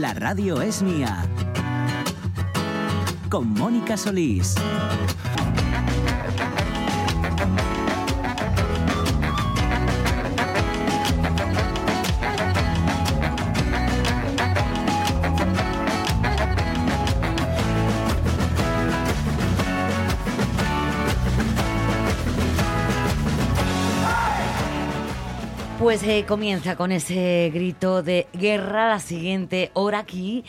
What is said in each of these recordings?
La radio es mía. Con Mónica Solís. Pues eh, comienza con ese grito de guerra la siguiente hora aquí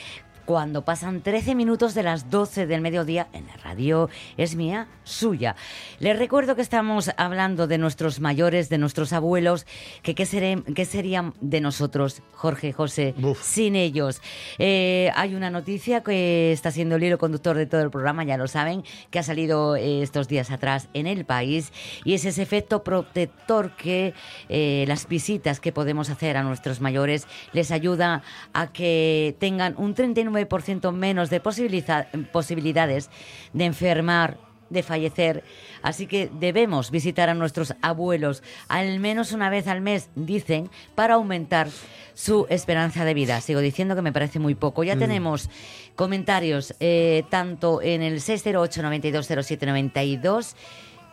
cuando pasan 13 minutos de las 12 del mediodía en la radio es mía, suya. Les recuerdo que estamos hablando de nuestros mayores, de nuestros abuelos, que qué, serían de nosotros, Jorge, José, sin ellos. Eh, hay una noticia que está siendo el hilo conductor de todo el programa, ya lo saben, que ha salido eh, estos días atrás en el país y es ese efecto protector que eh, las visitas que podemos hacer a nuestros mayores les ayuda a que tengan un 39 ciento menos de posibilidades de enfermar, de fallecer. Así que debemos visitar a nuestros abuelos al menos una vez al mes, dicen, para aumentar su esperanza de vida. Sigo diciendo que me parece muy poco. Ya mm. tenemos comentarios eh, tanto en el 608 920792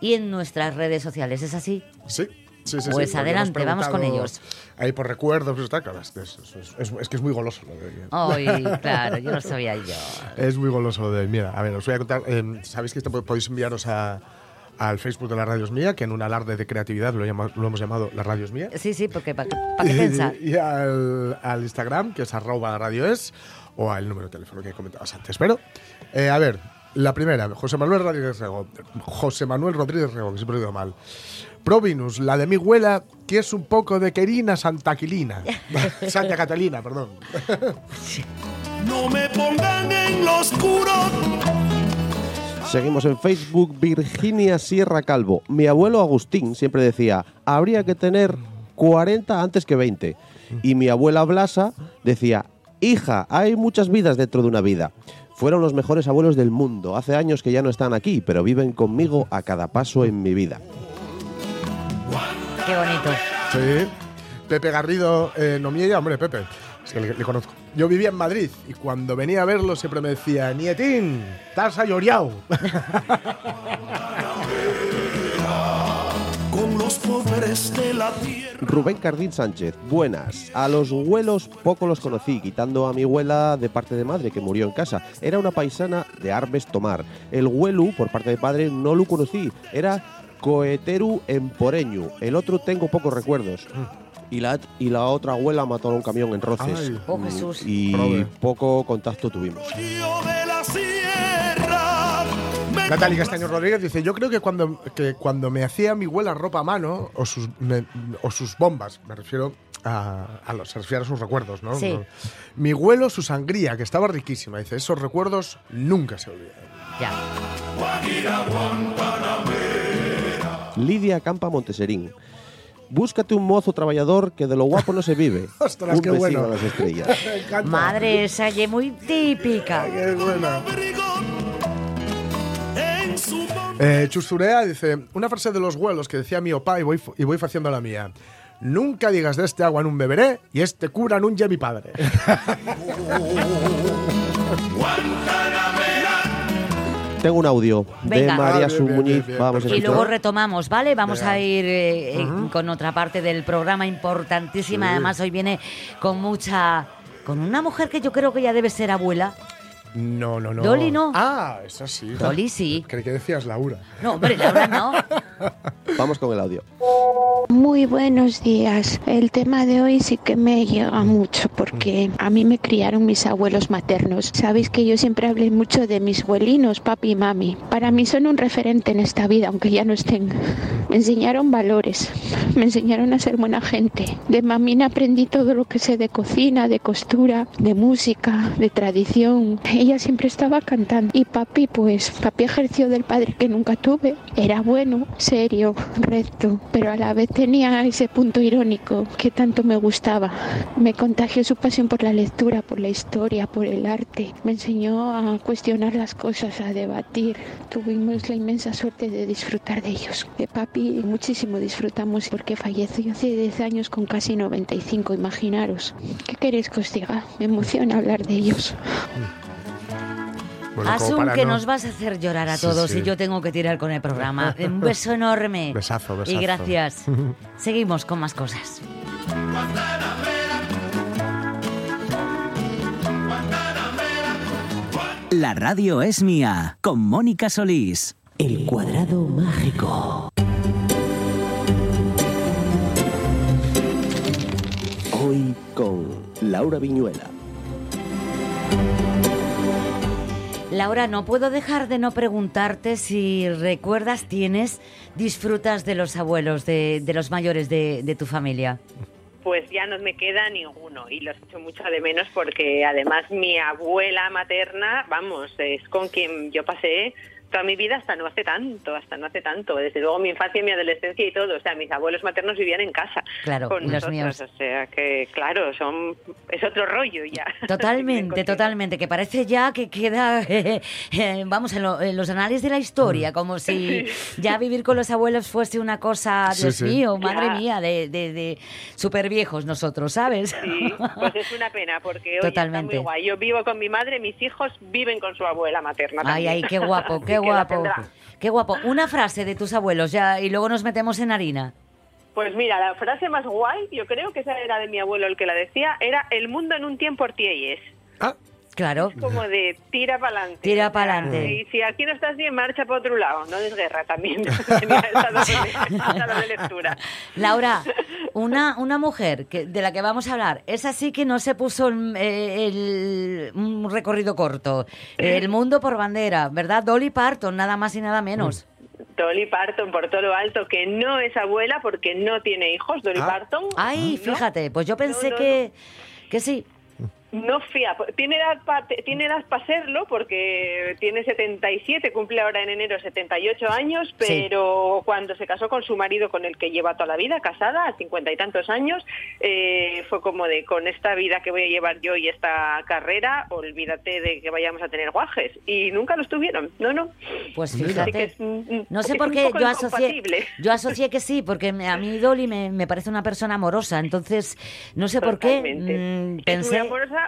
y en nuestras redes sociales. ¿Es así? Sí. Sí, sí, pues adelante, vamos con ellos. Ahí por recuerdos, pues está, claro, es, es, que es muy goloso lo de Ay, claro, yo lo sabía yo. Es muy goloso lo de Mira, a ver, os voy a contar. Eh, Sabéis que esto podéis enviaros a, al Facebook de la Radio Mía, que en un alarde de creatividad lo, lo hemos llamado La Radio Mía. Sí, sí, porque ¿para qué pensar? Y, al, al, Instagram, que es arroba radio es, o al número de teléfono que comentabas antes. Pero, eh, a ver, la primera, José Manuel Rodríguez Rego. José Manuel Rodríguez Rego, que siempre digo mal. Provinus, la de mi abuela, que es un poco de querina santaquilina. Santa Catalina, perdón. no me pongan en lo oscuro. Seguimos en Facebook, Virginia Sierra Calvo. Mi abuelo Agustín siempre decía, habría que tener 40 antes que 20. Y mi abuela Blasa decía, hija, hay muchas vidas dentro de una vida. Fueron los mejores abuelos del mundo. Hace años que ya no están aquí, pero viven conmigo a cada paso en mi vida. Qué bonito. Sí. Pepe Garrido, eh, no mía, hombre, Pepe. Es que le, conozco. Yo vivía en Madrid y cuando venía a verlo siempre me decía, Nietín, estás lloriao. Con los pobres de la tierra. Rubén Cardín Sánchez, buenas. A los huelos poco los conocí, quitando a mi abuela de parte de madre que murió en casa. Era una paisana de Arbes Tomar. El huelu, por parte de padre, no lo conocí. Era Coeteru Emporeñu. El otro tengo pocos recuerdos. Y la, y la otra abuela mató a un camión en Roces. oh, Jesús. Y poco contacto tuvimos. Natalia Castaño Rodríguez dice, yo creo que cuando, que cuando me hacía mi abuela ropa a mano, o sus, o sus bombas, me refiero a, a, los, se refiere a sus recuerdos, ¿no? Sí. Mi abuelo, su sangría, que estaba riquísima, dice, esos recuerdos nunca se olvidan. Ya. Lidia Campa Monteserín. Búscate un mozo trabajador que de lo guapo no se vive. Ostras, un qué bueno. a las estrellas. Madre, esa es muy típica. qué buena. Eh, Chusturea dice, una frase de los vuelos que decía mi opa y voy, y voy haciendo la mía. Nunca digas de este agua en un beberé y este cura en un mi padre. Tengo un audio de María Sumuñiz. Vamos y luego retomamos, ¿vale? Vamos a ir eh, con otra parte del programa importantísima. Además, hoy viene con mucha. con una mujer que yo creo que ya debe ser abuela. No, no, no. Dolly no. Ah, esa sí. Dolly sí. Creí que decías Laura. No, hombre, Laura no. Vamos con el audio. Muy buenos días. El tema de hoy sí que me llega mucho porque a mí me criaron mis abuelos maternos. Sabéis que yo siempre hablé mucho de mis abuelinos, papi y mami. Para mí son un referente en esta vida, aunque ya no estén. Me enseñaron valores, me enseñaron a ser buena gente. De mamina aprendí todo lo que sé de cocina, de costura, de música, de tradición ella siempre estaba cantando. Y papi, pues papi ejerció del padre que nunca tuve. Era bueno, serio, recto, pero a la vez tenía ese punto irónico que tanto me gustaba. Me contagió su pasión por la lectura, por la historia, por el arte. Me enseñó a cuestionar las cosas, a debatir. Tuvimos la inmensa suerte de disfrutar de ellos. De papi muchísimo disfrutamos porque falleció hace 10 años con casi 95, imaginaros. ¿Qué queréis que os diga? Me emociona hablar de ellos. Bueno, Asun, que no- nos vas a hacer llorar a Sí, todos sí. y yo tengo que tirar con el programa. Un beso enorme. Besazo, besazo. Y gracias. Seguimos con más cosas. La radio es mía, con Mónica Solís. El cuadrado mágico. Hoy con Laura Viñuela. Laura, no puedo dejar de no preguntarte si recuerdas, tienes, disfrutas de los abuelos, de, de los mayores de, de tu familia. Pues ya no me queda ninguno y los echo mucho de menos porque además mi abuela materna, vamos, es con quien yo pasé toda mi vida hasta no hace tanto, hasta no hace tanto. Desde luego mi infancia, mi adolescencia y todo. O sea, mis abuelos maternos vivían en casa Claro, con y los nosotros. míos. O sea que, claro, son es otro rollo ya. Totalmente, totalmente, que parece ya que queda, eh, eh, vamos, en, lo- en los anales de la historia, como si ya vivir con los abuelos fuese una cosa, Dios sí. mío, madre Ya. mía, de, de, de súper viejos nosotros, ¿sabes? Sí, pues es una pena porque oye, Totalmente. está muy guay. Yo vivo con mi madre, mis hijos viven con su abuela materna. Ay, también. ay, qué guapo, qué guapo. tendrá. Qué guapo. Una frase de tus abuelos ya y luego nos metemos en harina. Pues mira, la frase más guay, yo creo que esa era de mi abuelo el que la decía, era el mundo en un tiempo ortielles. Ah, Claro. Como de tira para adelante. Tira pa'lante. Y si aquí no estás bien, marcha para otro lado. No des guerra también. Tenía esa doble, esa doble lectura. Laura, una, una mujer que, de la que vamos a hablar, esa sí que no se puso el, el- un recorrido corto. El mundo por bandera, ¿verdad? Dolly Parton, nada más y nada menos. Dolly Parton por todo lo alto, que no es abuela porque no tiene hijos, Dolly Ah. Parton. Ay, ¿no? fíjate, pues yo pensé no, que, que sí. No fía, tiene edad para tiene edad para serlo porque tiene 77, cumple ahora en enero 78 años, pero cuando se casó con su marido con el que lleva toda la vida, casada, a 50 y tantos años, eh, fue como de con esta vida que voy a llevar yo y esta carrera, olvídate de que vayamos a tener guajes. Y nunca los tuvieron, no, no. Pues que fíjate. es, mm, No sé por qué yo asocié, yo asocié que sí, porque a mí Dolly me, me parece una persona amorosa, entonces no sé por qué mm, Es pensé... muy amorosa,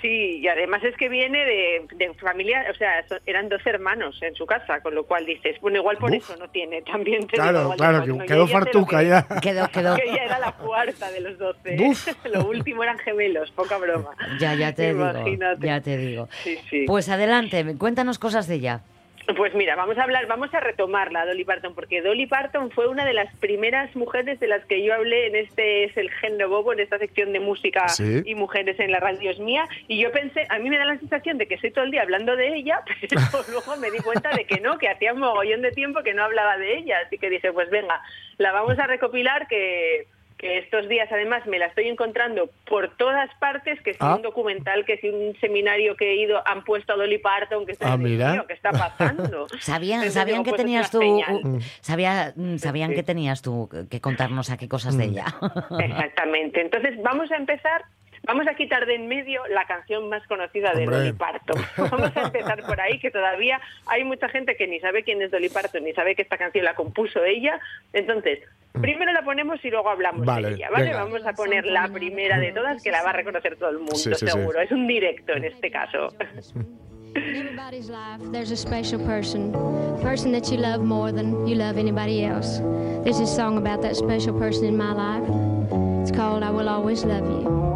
sí, y además es que viene de, de familia, o sea, eran dos hermanos en su casa, con lo cual dices, bueno, igual por Uf. eso no tiene, también te digo, claro, claro, que quedó ya fartuca que- ya. Quedó, quedó. Que ella era la cuarta de los doce. Lo último eran gemelos, poca broma. Ya, ya te digo, Imagínate. ya te digo. Sí, sí. Pues adelante, cuéntanos cosas de ella. Pues mira, vamos a hablar, vamos a retomarla, Dolly Parton, porque Dolly Parton fue una de las primeras mujeres de las que yo hablé en este es el género bobo, en esta sección de música Sí. y mujeres en la radio es mía, y yo pensé, a mí me da la sensación de que estoy todo el día hablando de ella, pero luego me di cuenta de que no, que hacía un mogollón de tiempo que no hablaba de ella, así que dije, pues venga, la vamos a recopilar que que estos días además me la estoy encontrando por todas partes, que si Ah. un documental, que si un seminario que he ido han puesto a Dolly Parton, que estoy Ah, mira. ¿qué está pasando? Sabían, Entonces sabían digo, que pues es tenías tú, uh, sabía, mm, sabían sí. que tenías tú que contarnos aquí cosas de ella. Exactamente. Entonces vamos a empezar, vamos a quitar de en medio la canción más conocida de Hombre. Dolly Parton. Vamos a empezar por ahí, que todavía hay mucha gente que ni sabe quién es Dolly Parton, ni sabe que esta canción la compuso ella. Entonces, primero la ponemos y luego hablamos Mm. Vale, de ella, ¿vale? venga. Vamos a poner la primera de todas que la va a reconocer todo el mundo, Sí, sí, sí. seguro. Es un directo en este caso. In everybody's life, there's a special person, a person that you love more than you love anybody else. There's a song about that special person in my life. It's called I Will Always Love You.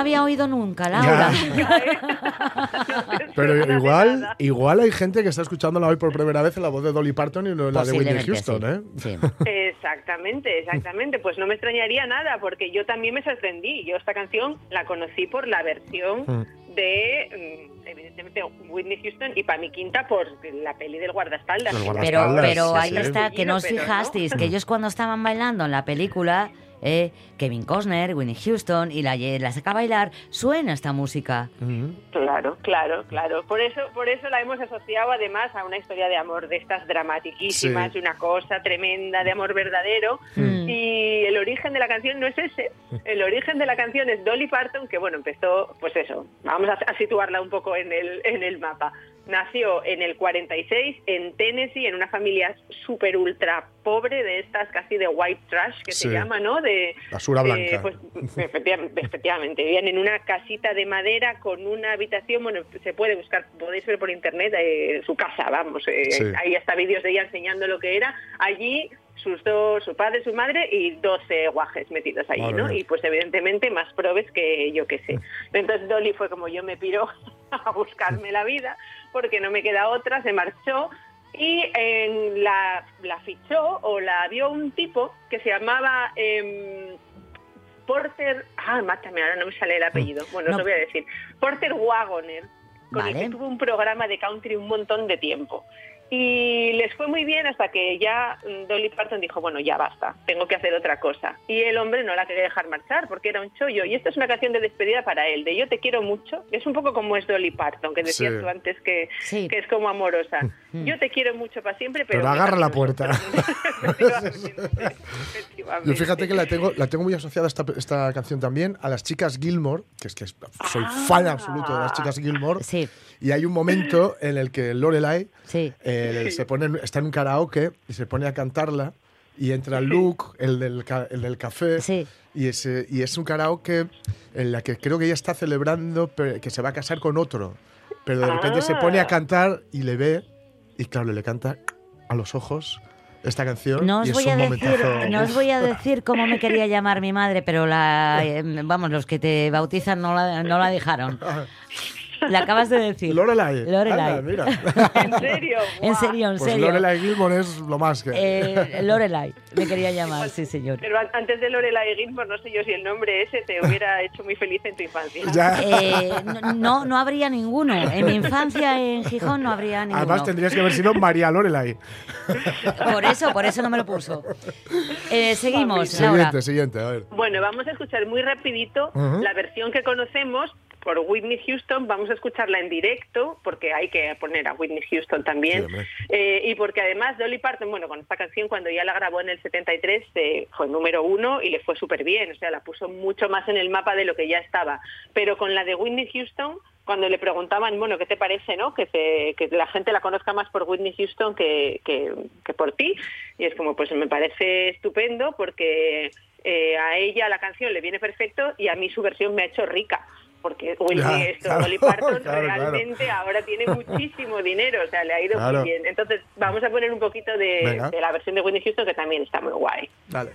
La había oído nunca, Laura. Pero igual, igual hay gente que está escuchándola hoy por primera vez en la voz de Dolly Parton y no en la de Whitney Houston, sí. ¿eh? Sí. Exactamente, exactamente. Pues no me extrañaría nada, porque yo también me sorprendí. Yo esta canción la conocí por la versión Mm. de, mm, evidentemente, Whitney Houston y para mi quinta por la peli del guardaespaldas. Pero, pero ahí sí. está, que no os fijasteis que ellos cuando estaban bailando en la película, eh, Kevin Costner, Winnie Houston y la, la saca a bailar, suena esta música. Claro, claro, claro. Por eso, por eso la hemos asociado además a una historia de amor de estas dramatiquísimas, Sí. de una cosa tremenda de amor verdadero. Mm. Y el origen de la canción no es ese. El origen de la canción es Dolly Parton, que bueno, empezó, pues eso, vamos a, a situarla un poco en el, en el mapa. Nació en el 46 en Tennessee, en una familia súper ultra pobre de estas casi de white trash, que Sí. se llama, ¿no? De, Basura eh, blanca. pues efectivamente, efectivamente, vivían en una casita de madera con una habitación, bueno, se puede buscar, podéis ver por internet eh, su casa, vamos, eh, Sí. ahí hasta vídeos de ella enseñando lo que era. Allí sus dos, su padre, su madre y 12 guajes metidos allí, Madre ¿no? mía. Y pues evidentemente más probes que yo que sé. Entonces Dolly fue como yo me piro a buscarme la vida porque no me queda otra, se marchó y en la, la fichó o la vio un tipo que se llamaba em, Porter, ah, mátame, ahora no me sale el apellido, bueno, No. os lo voy a decir, Porter Wagoner, con el Vale. que tuvo un programa de country un montón de tiempo. Y les fue muy bien hasta que ya mm, Dolly Parton dijo, bueno, ya basta, tengo que hacer otra cosa. Y el hombre no la quería dejar marchar porque era un chollo. Y esta es una canción de despedida para él, de Yo te quiero mucho. Es un poco como es Dolly Parton, que decías Sí. tú antes que, Sí. que es como amorosa. Yo te quiero mucho para siempre, pero... Pero agarra la puerta. Efectivamente, efectivamente. Yo fíjate que la tengo, la tengo muy asociada esta, esta canción también a las chicas Gilmore, que es que soy Ah. fan absoluto de las chicas Gilmore. Sí, Y hay un momento en el que Lorelai sí. Eh, se pone, está en un karaoke y se pone a cantarla y entra Luke, el del, el del café, Sí. y, es, y es un karaoke en la que creo que ella está celebrando que se va a casar con otro, pero de repente se pone a Ah. cantar y le ve y claro, le canta a los ojos esta canción No y os, es voy un a decir, no os voy a decir cómo me quería llamar mi madre, pero la, eh, vamos, los que te bautizan no la, no la dejaron. La acabas de decir. Lorelai. Lorelai. Anda, mira. ¿En serio? En serio, en Pues serio. Lorelai Gilmore es lo más que. Eh, Lorelai, me quería llamar, sí, señor. Pero an- antes de Lorelai Gilmore, no sé yo si el nombre ese te hubiera hecho muy feliz en tu infancia. Ya. Eh, no, no habría ninguno. En mi infancia en Gijón no habría ninguno. Además tendrías que haber sido María Lorelai. Por eso, por eso no me lo puso. Eh, seguimos, Laura. Siguiente, siguiente, a ver. Bueno, vamos a escuchar muy rapidito la versión que conocemos por Whitney Houston. Vamos a escucharla en directo porque hay que poner a Whitney Houston también. Eh, y porque además Dolly Parton, bueno, con esta canción cuando ya la grabó en el 73 eh, fue número uno y le fue súper bien. O sea, la puso mucho más en el mapa de lo que ya estaba. Pero con la de Whitney Houston cuando le preguntaban, bueno, ¿qué te parece, no? Que, te- que la gente la conozca más por Whitney Houston que, que, que por ti. Y es como, pues me parece estupendo porque eh, a ella la canción le viene perfecto y a mí su versión me ha hecho rica. Porque Whitney, Ya, esto, claro, Dolly Parton claro, claro. realmente ahora tiene muchísimo dinero, o sea, le ha ido Claro. muy bien. Entonces, vamos a poner un poquito de, la versión de Whitney Houston que también está muy guay. Dale.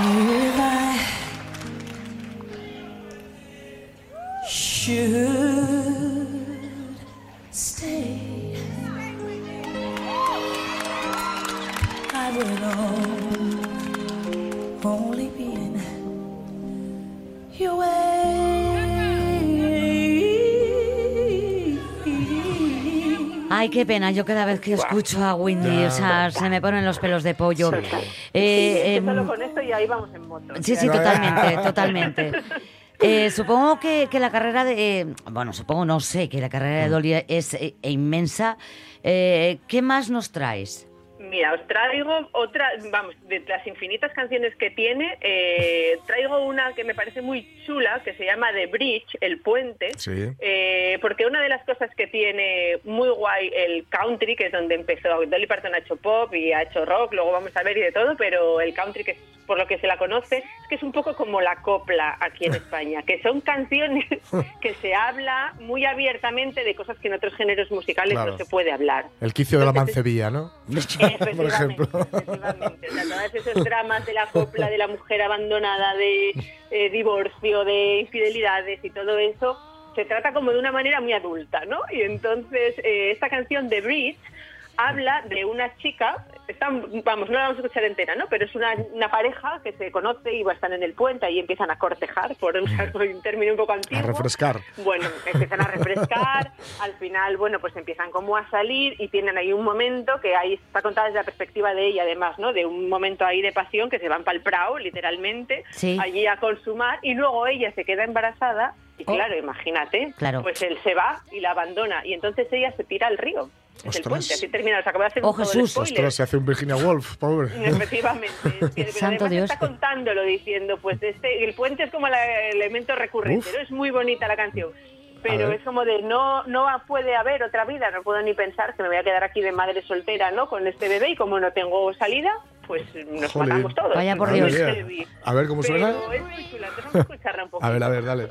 I pena, yo cada vez que escucho a Windy, o sea, se me ponen los pelos de pollo. Sí, Eh, es que solo em, con esto y ahí vamos en moto. Sí, sí, totalmente, totalmente. Eh, supongo que, que la carrera de... eh, bueno, supongo, no sé, que la carrera de Dolly es eh, inmensa. Eh, ¿Qué más nos traes? Mira, os traigo otra, vamos, de las infinitas canciones que tiene, eh, traigo una que me parece muy chula, que se llama The Bridge, el puente, Sí. eh, porque una de las cosas que tiene muy guay el country, que es donde empezó, Dolly Parton ha hecho pop y ha hecho rock, luego vamos a ver y de todo, pero el country, que es por lo que se la conoce, es que es un poco como la copla aquí en España, que son canciones que se habla muy abiertamente de cosas que en otros géneros musicales Claro. no se puede hablar. El quicio de la mancebía, ¿no? Por ejemplo. efectivamente. O sea, todos esos dramas de la copla, de la mujer abandonada, de eh, divorcio, de infidelidades y todo eso, se trata como de una manera muy adulta, ¿no? Y entonces eh, esta canción de Bridge habla de una chica, están, vamos, no la vamos a escuchar entera, ¿no? Pero es una, una pareja que se conoce y están en el puente y empiezan a cortejar, por usar un término un poco A antiguo. refrescar. Bueno, empiezan a refrescar, al final, bueno, pues empiezan como a salir y tienen ahí un momento que ahí está contada desde la perspectiva de ella, además, ¿no? De un momento ahí de pasión que se van para el prao, literalmente, Sí. allí a consumar y luego ella se queda embarazada y Oh. claro, imagínate, Claro. pues él se va y la abandona y entonces ella se tira al río. Es el Ostras. puente, así termina, os acabo de hacer Oh, un todo el Jesús. spoiler. Ostras, se hace un Virginia Woolf, pobre. Efectivamente. Pero Santo además Dios. está contándolo diciendo, pues este, el puente es como el elemento recurrente. ¿no? Es muy bonita la canción. Pero es como de no no puede haber otra vida, no puedo ni pensar que me voy a quedar aquí de madre soltera, ¿no? Con este bebé y como no tengo salida, pues nos Jolín. matamos todos. Vaya por Dios. A ver cómo suena. Pero es muy chula, escucharla un poco. A ver, a ver, dale.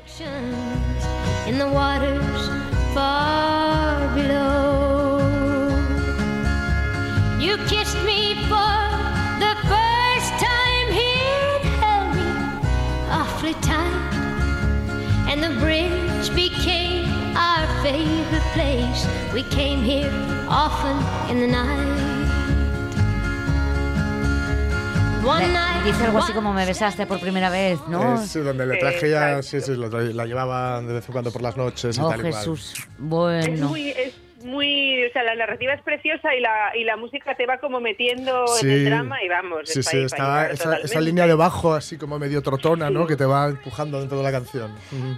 You kissed me for the first time here, held me awfully tight, and the bridge became our favorite place. We came here often in the night. One Le- night, Dice algo así como me besaste por primera vez, ¿no? Sí, donde le traje ya, sí, sí, tra- la llevaba de vez en cuando por las noches y Oh, tal y cual. Jesús. Es Bueno. muy, es muy, o sea, la narrativa es preciosa y la, y la música te va como metiendo en el drama y vamos. Sí, es sí, está esa, esa línea de bajo así como medio trotona, ¿no? Que te va empujando dentro de la canción.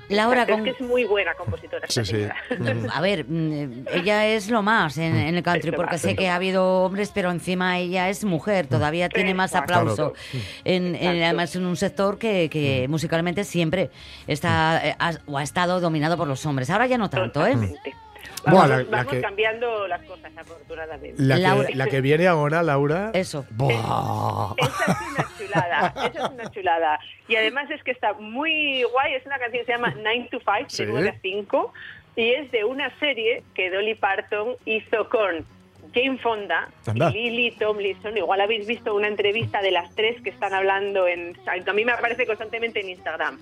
Laura, con... Es que es muy buena compositora. Sí, sí. A ver, mm, ella es lo más en, en el country, porque sé que ha habido hombres, pero encima ella es mujer, todavía tiene más aplauso. En, además, en un sector que, que musicalmente siempre está eh, ha- o ha estado dominado por los hombres. Ahora ya no tanto, ¿eh? Vamos, la- la vamos que- cambiando las cosas, afortunadamente. La, Laura- que, la que viene ahora, Laura. Eso. Buah. Esa es una chulada, esa es una chulada. Y además es que está muy guay, es una canción que se llama 9 to 5, Sí. de 9 a 5, y es de una serie que Dolly Parton hizo con Jane Fonda Anda. y Lily Tomlinson. Igual habéis visto una entrevista de las tres que están hablando en... A mí me aparece constantemente en Instagram,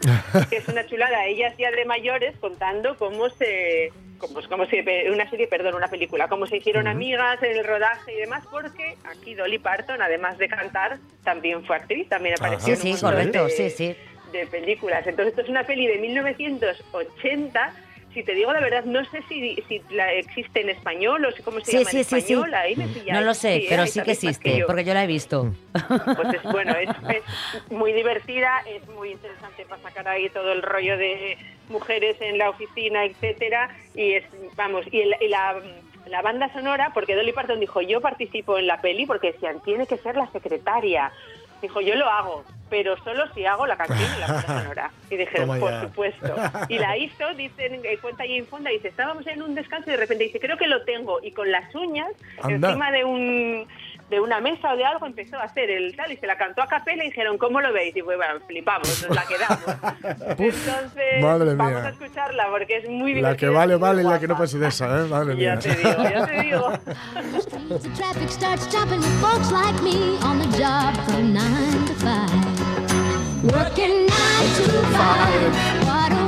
que es una chulada. Ellas ya de mayores contando cómo se... Cómo, cómo se una serie, perdón, una película, cómo se hicieron amigas en el rodaje y demás, porque aquí Dolly Parton, además de cantar, también fue actriz, también apareció Sí, en un sí, montón correcto, de- sí, sí. de películas. Entonces, esto es una peli de 1980. Si te digo la verdad, no sé si, si la existe en español o si cómo se Sí, llama sí, en sí, sí. español. Ahí me pilláis. No lo sé, pero sí que existe, porque yo la he visto. Pues es, bueno, es, es muy divertida, es muy interesante para sacar ahí todo el rollo de mujeres en la oficina, etcétera, y es, vamos, y, el- y la, la banda sonora, porque Dolly Parton dijo, yo participo en la peli, porque decían, tiene que ser la secretaria. Dijo, yo lo hago, pero solo si hago la canción y la banda sonora. Y dijeron, Toma por ya. supuesto. Y la hizo, dicen, cuenta Jane Fonda, dice, estábamos en un descanso y de repente dice, creo que lo tengo. Y con las uñas, Anda. encima de un de una mesa o de algo empezó a hacer el tal y se la cantó a capela y dijeron ¿cómo lo veis? y pues bueno, flipamos, nos la quedamos entonces madre vamos mía. a escucharla porque es muy La divertida que vale, vale y la que no pase de esa, ¿eh? Madre mía. ya te digo, ya te digo The traffic starts jumping with folks like me on the job from nine to five. Working nine to five.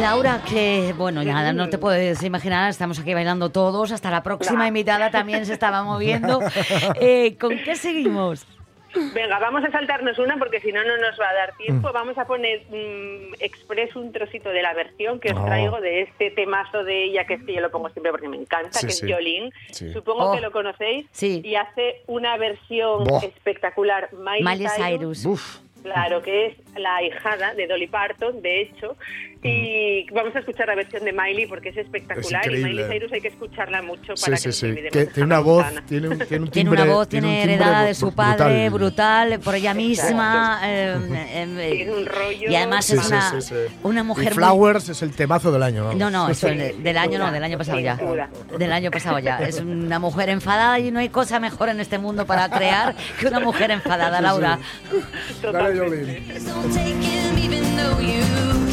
Laura, que bueno, nada, no te puedes imaginar, estamos aquí bailando todos, hasta la próxima invitada también se estaba moviendo. Eh, ¿Con qué seguimos? Venga, vamos a saltarnos una porque si no, no nos va a dar Mm. tiempo vamos a poner mm, express un trocito de la versión que os Oh. traigo de este temazo de ella que es que yo lo pongo siempre porque me encanta, Sí, que sí. es Jolene Sí. supongo Oh. que lo conocéis Sí. y hace una versión espectacular Miley, Miley Cyrus Cyrus. Uf. Claro, que es la hijada de Dolly Parton, de hecho, Y vamos a escuchar la versión de Miley porque es espectacular. Es y. Miley Cyrus hay que escucharla mucho para sí, que sí. Que tiene una voz, tiene un, tiene un timbre. Tiene una voz, tiene tiene heredada de su padre, brutal. brutal, por ella misma. eh, eh, Tiene un rollo. y además Sí, es sí, una, sí, sí. una Y mujer muy- Flowers es el temazo del año. vamos. No, no, eso del año no, del año pasado ya. duda. Del año pasado ya. Es una mujer enfadada y no hay cosa mejor en este mundo para crear que una mujer enfadada, Laura. Dale,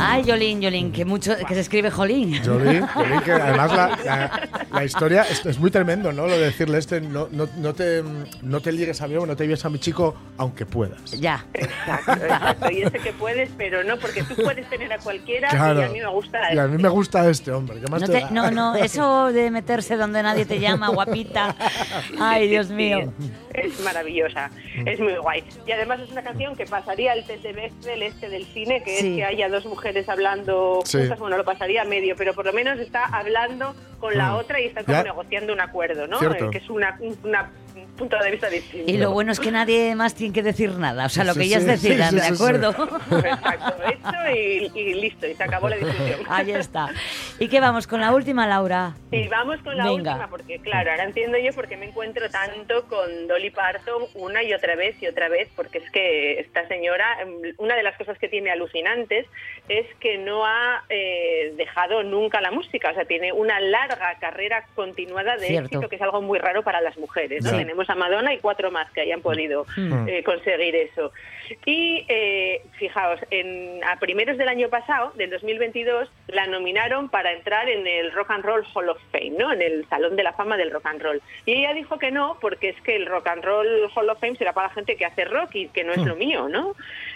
Ay, Yolín, Yolín, que mucho que se escribe Jolín. Jolín, Jolín, que además la, la- la historia es, es muy tremendo, ¿no? Lo de decirle este, no, no, no te, no te ligues a mí o no te lleves a mi chico, aunque puedas. Ya. Exacto, exacto. Y ese que puedes, pero no, porque tú puedes tener a cualquiera Claro. y a mí me gusta Y a mí este. me gusta este hombre. ¿Qué más No, te no, no, eso de meterse donde nadie te llama, guapita. Ay, Dios Sí, mío. Es maravillosa, Mm. es muy guay. Y además es una canción que pasaría el test de Bechdel este del cine, que Sí. es que haya dos mujeres hablando Sí. juntas, bueno, lo pasaría a medio, pero por lo menos está hablando con la Mm. otra y están como Ya. negociando un acuerdo, ¿no? Cierto. Eh, que es una, un- una- un punto de vista distinto. Y lo bueno es que nadie más tiene que decir nada. O sea, lo Sí, que ellas sí, decidan, sí, sí, ¿de sí, acuerdo? Exacto, hecho y, y listo, y se acabó la discusión. Ahí está. ¿Y qué vamos con la última, Laura? Y vamos con la Venga. última, porque claro, ahora entiendo yo por qué me encuentro tanto con Dolly Parton una y otra vez y otra vez, porque es que esta señora, em, una de las cosas que tiene alucinantes es que no ha eh, dejado nunca la música, o sea, tiene una larga carrera continuada de Cierto. éxito, que es algo muy raro para las mujeres. ¿no? Sí. Tenemos a Madonna y cuatro más que hayan podido Mm. eh, conseguir eso. Y eh, fijaos, en, a primeros del año pasado, del 2022, la nominaron para entrar en el Rock and Roll Hall of Fame, ¿no? En el Salón de la Fama del Rock and Roll. Y ella dijo que no, porque es que el Rock and Roll Hall of Fame será para la gente que hace rock y que no es lo mío, ¿no?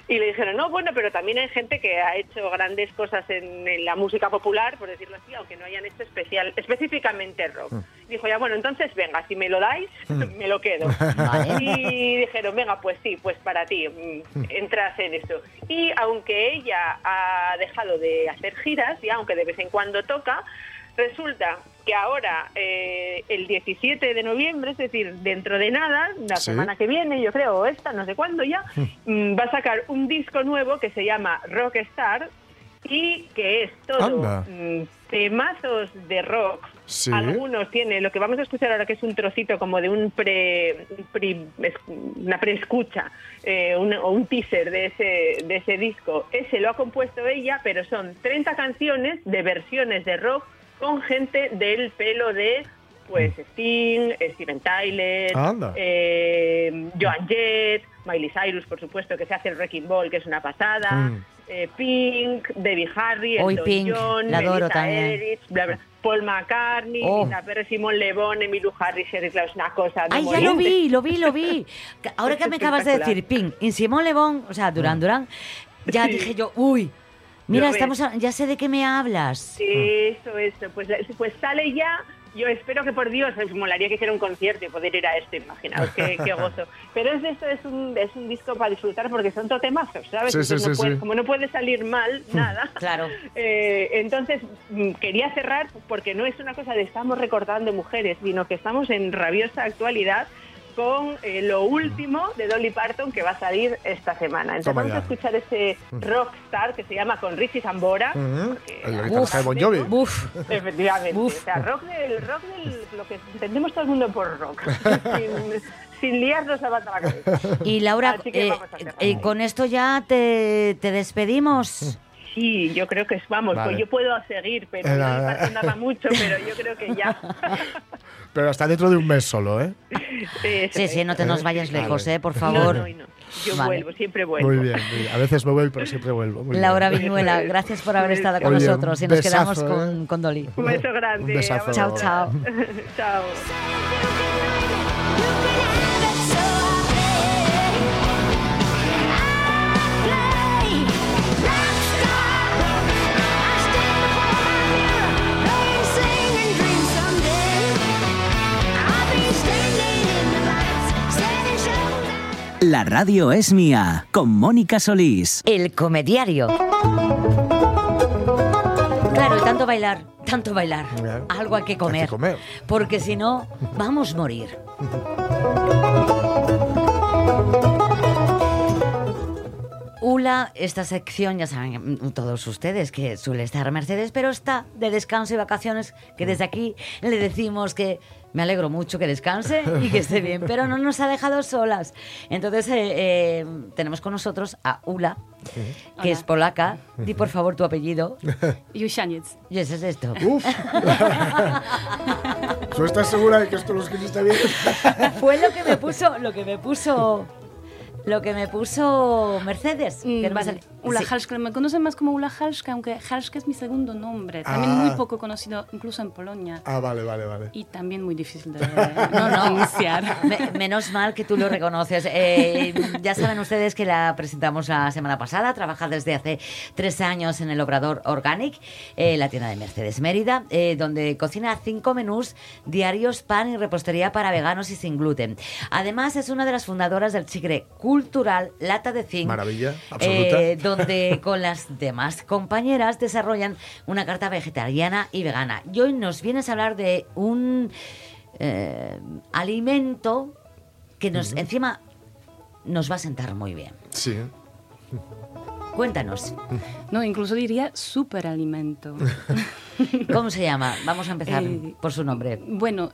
Y le dijeron, no, bueno, pero también hay gente que ha hecho grandes cosas en, en la música popular, por decirlo así, aunque no hayan hecho especial, específicamente rock. Dijo, ya, bueno, entonces venga, si me lo dais, me lo quedo. Y dijeron, venga, pues sí, pues para ti, entras en eso. Y aunque ella ha dejado de hacer giras, y aunque de vez en cuando toca, resulta que ahora, eh, el 17 de noviembre, es decir, dentro de nada, la Sí. semana que viene, yo creo, o esta, no sé cuándo ya, mm, va a sacar un disco nuevo que se llama Rockstar y que es todo mm, temazos de rock. Sí. Algunos tiene lo que vamos a escuchar ahora, que es un trocito como de un pre, una preescucha eh, un- o un teaser de ese, de ese disco. Ese lo ha compuesto ella, pero son 30 canciones de versiones de rock con gente del pelo de pues Sting, Steven Tyler, eh, Joan Jett, Miley Cyrus, por supuesto, que se hace el Wrecking Ball, que es una pasada, Mm. eh, Pink, Debbie Harry, Hoy Elton Pink, John, la adoro Melissa también. Etheridge, bla, bla, Paul McCartney, Oh. Lisa Perry, Simon Le Bon, Emilio Harris, Eric Claus, una cosa de Ay, ya lo vi, lo vi, lo vi. Ahora que me acabas de decir, Pink, y Simón Lebón, o sea, Durán Durán, ya Sí. dije yo, uy, mira, estamos, a- ya sé de qué me hablas. Eso, eso. Pues, pues sale ya. Yo espero que por Dios, me molaría que hiciera un concierto y poder ir a esto, imaginaos, qué, qué gozo. Pero es esto, es un, es un disco para disfrutar porque son totemazos, ¿sabes? Sí, sí, Entonces no sí, puede- sí. Como no puede salir mal nada, Claro. eh, entonces mm, quería cerrar porque no es una cosa de estamos recordando mujeres, sino que estamos en rabiosa actualidad con eh, lo último de Dolly Parton que va a salir esta semana. Entonces Toma vamos a escuchar ese rockstar que se llama con Richie Zambora. Ujú. porque- El guitarrista de Bon Jovi. Buf. Efectivamente. Uf. O sea, rock del, rock del, lo que entendemos todo el mundo por rock. sin, sin liarnos a la cabeza. Y Laura, eh, eh, con esto ya te, te despedimos. Sí, yo creo que es, vamos, Vale. pues yo puedo seguir, pero Eh, no me pasó mucho, pero yo creo que ya. Pero hasta dentro de un mes solo, ¿eh? Sí, sí, no te nos vayas lejos, eh, por favor. no, no. Yo Vale. vuelvo, siempre vuelvo. Muy bien, muy bien. A veces me voy, pero siempre vuelvo. Muy Laura bien. Viñuela, gracias por haber estado con nosotros y nos besazo, quedamos ¿eh? con, con Dolly. Un beso grande. Un besazo. Chao, chao. chao. La radio es mía, con Mónica Solís. El comediario. Claro, y tanto bailar, tanto bailar. Claro. Algo hay que comer. Hay que comer. Porque si no, vamos a morir. Ula, esta sección ya saben todos ustedes que suele estar Mercedes, pero está de descanso y vacaciones, que desde aquí le decimos que me alegro mucho que descanse y que esté bien, pero no nos ha dejado solas. Entonces eh, eh, tenemos con nosotros a Ula, que es polaca. Di por favor tu apellido. Jusianiec. Y eso es esto. Uf. ¿Tú estás segura de que esto lo escribiste bien? Fue lo que me puso, lo que me puso, lo que me puso Mercedes. que me Vale. Ula Sí. Halszka, me conocen más como Ula Halszka, aunque Halszka es mi segundo nombre. También Ah. muy poco conocido, incluso en Polonia. Ah, vale, vale, vale. Y también muy difícil de No, no. pronunciar. Me- menos mal que tú lo reconoces. Eh, ya saben ustedes que la presentamos la semana pasada. Trabaja desde hace tres años en el Obrador Organic, eh, la tienda de Mercedes Mérida, eh, donde cocina cinco menús diarios, pan y repostería para veganos y sin gluten. Además, es una de las fundadoras del chigre cultural Lata de Zinc. Maravilla, absoluta. eh, donde con las demás compañeras desarrollan una carta vegetariana y vegana. Y hoy nos vienes a hablar de un eh, alimento que nos encima nos va a sentar muy bien. Sí. Cuéntanos, No, incluso diría superalimento. ¿cómo se llama? Vamos a empezar Eh, por su nombre. Bueno,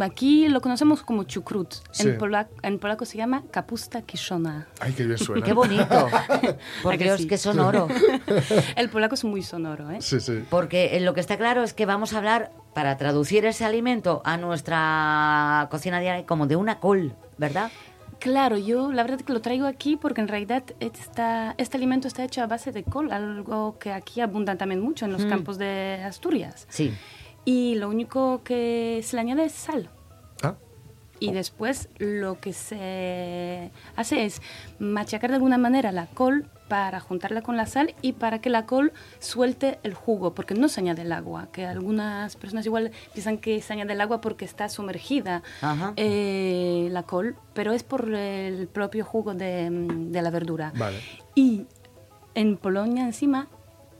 aquí lo conocemos como chucrut. Sí. En, pola- en polaco se llama kapusta kiszona. Ay, qué bien suena. Qué bonito. Por ¿A que Dios, sí? qué sonoro. El polaco es muy sonoro, ¿eh? Sí, sí. Porque eh, lo que está claro es que vamos a hablar, para traducir ese alimento a nuestra cocina diaria, como de una col, ¿verdad? Claro, yo la verdad que lo traigo aquí porque en realidad esta, este alimento está hecho a base de col, algo que aquí abunda también mucho en los Mm. campos de Asturias. Sí. Y lo único que se le añade es sal. Ah, Y después lo que se hace es machacar de alguna manera la col para juntarla con la sal y para que la col suelte el jugo, porque no se añade el agua, que algunas personas igual piensan que se añade el agua porque está sumergida eh, la col, pero es por el propio jugo de, de la verdura. vale. Y en Polonia encima,